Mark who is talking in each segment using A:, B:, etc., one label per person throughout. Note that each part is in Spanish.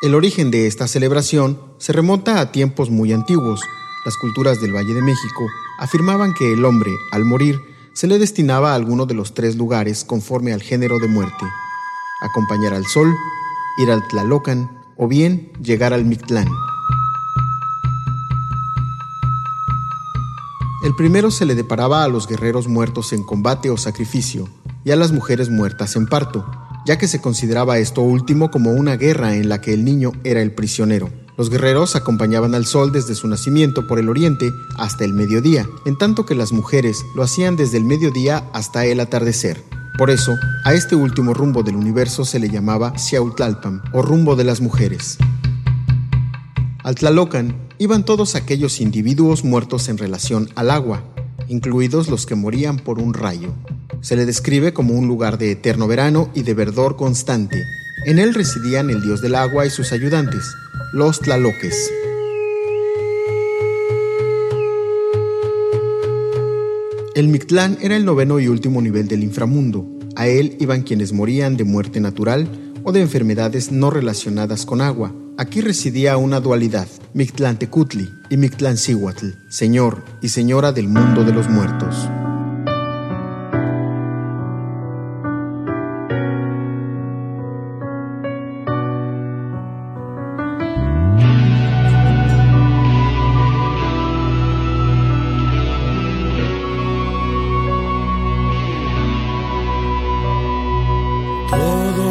A: El origen de esta celebración se remonta a tiempos muy antiguos. Las culturas del Valle de México afirmaban que el hombre, al morir, se le destinaba a alguno de los tres lugares conforme al género de muerte. Acompañar al sol, ir al Tlalocan o bien llegar al Mictlán. El primero se le deparaba a los guerreros muertos en combate o sacrificio y a las mujeres muertas en parto, ya que se consideraba esto último como una guerra en la que el niño era el prisionero. Los guerreros acompañaban al sol desde su nacimiento por el oriente hasta el mediodía, en tanto que las mujeres lo hacían desde el mediodía hasta el atardecer. Por eso, a este último rumbo del universo se le llamaba Xiautlalpam, o rumbo de las mujeres. Al Tlalocan iban todos aquellos individuos muertos en relación al agua, incluidos los que morían por un rayo. Se le describe como un lugar de eterno verano y de verdor constante. En él residían el dios del agua y sus ayudantes, los tlaloques. El Mictlán era el noveno y último nivel del inframundo. A él iban quienes morían de muerte natural o de enfermedades no relacionadas con agua. Aquí residía una dualidad, Mictlantecutli y Mictlancihuatl, señor y señora del mundo de los muertos.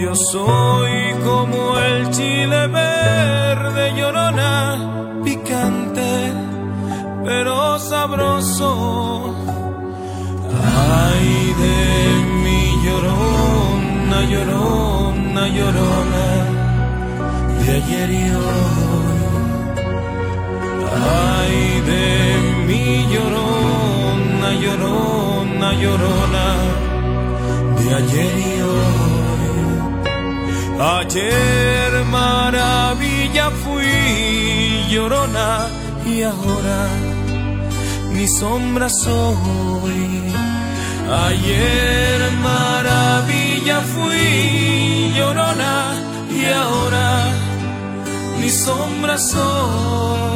B: yo soy como el chile verde llorona, picante, pero sabroso. Ay de mi llorona, llorona, llorona, de ayer y hoy. Ay de mi llorona, llorona, llorona, de ayer y hoy. Ayer maravilla fui llorona y ahora mi sombra soy. Ayer maravilla fui llorona y ahora mi sombra soy.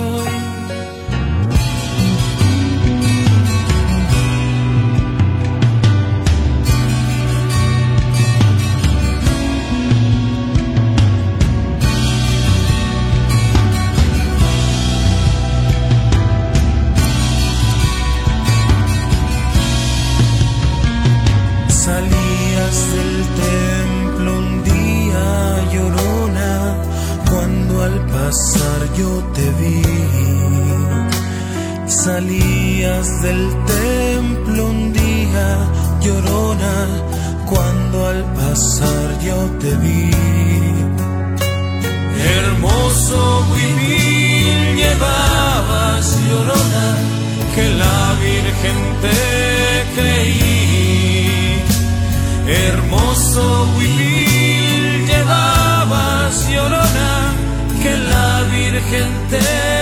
B: Salías del templo un día, llorona, cuando al pasar yo te vi. Hermoso huipil llevabas, llorona, que la Virgen te creí. Hermoso huipil llevabas, llorona, que la Virgen te creí.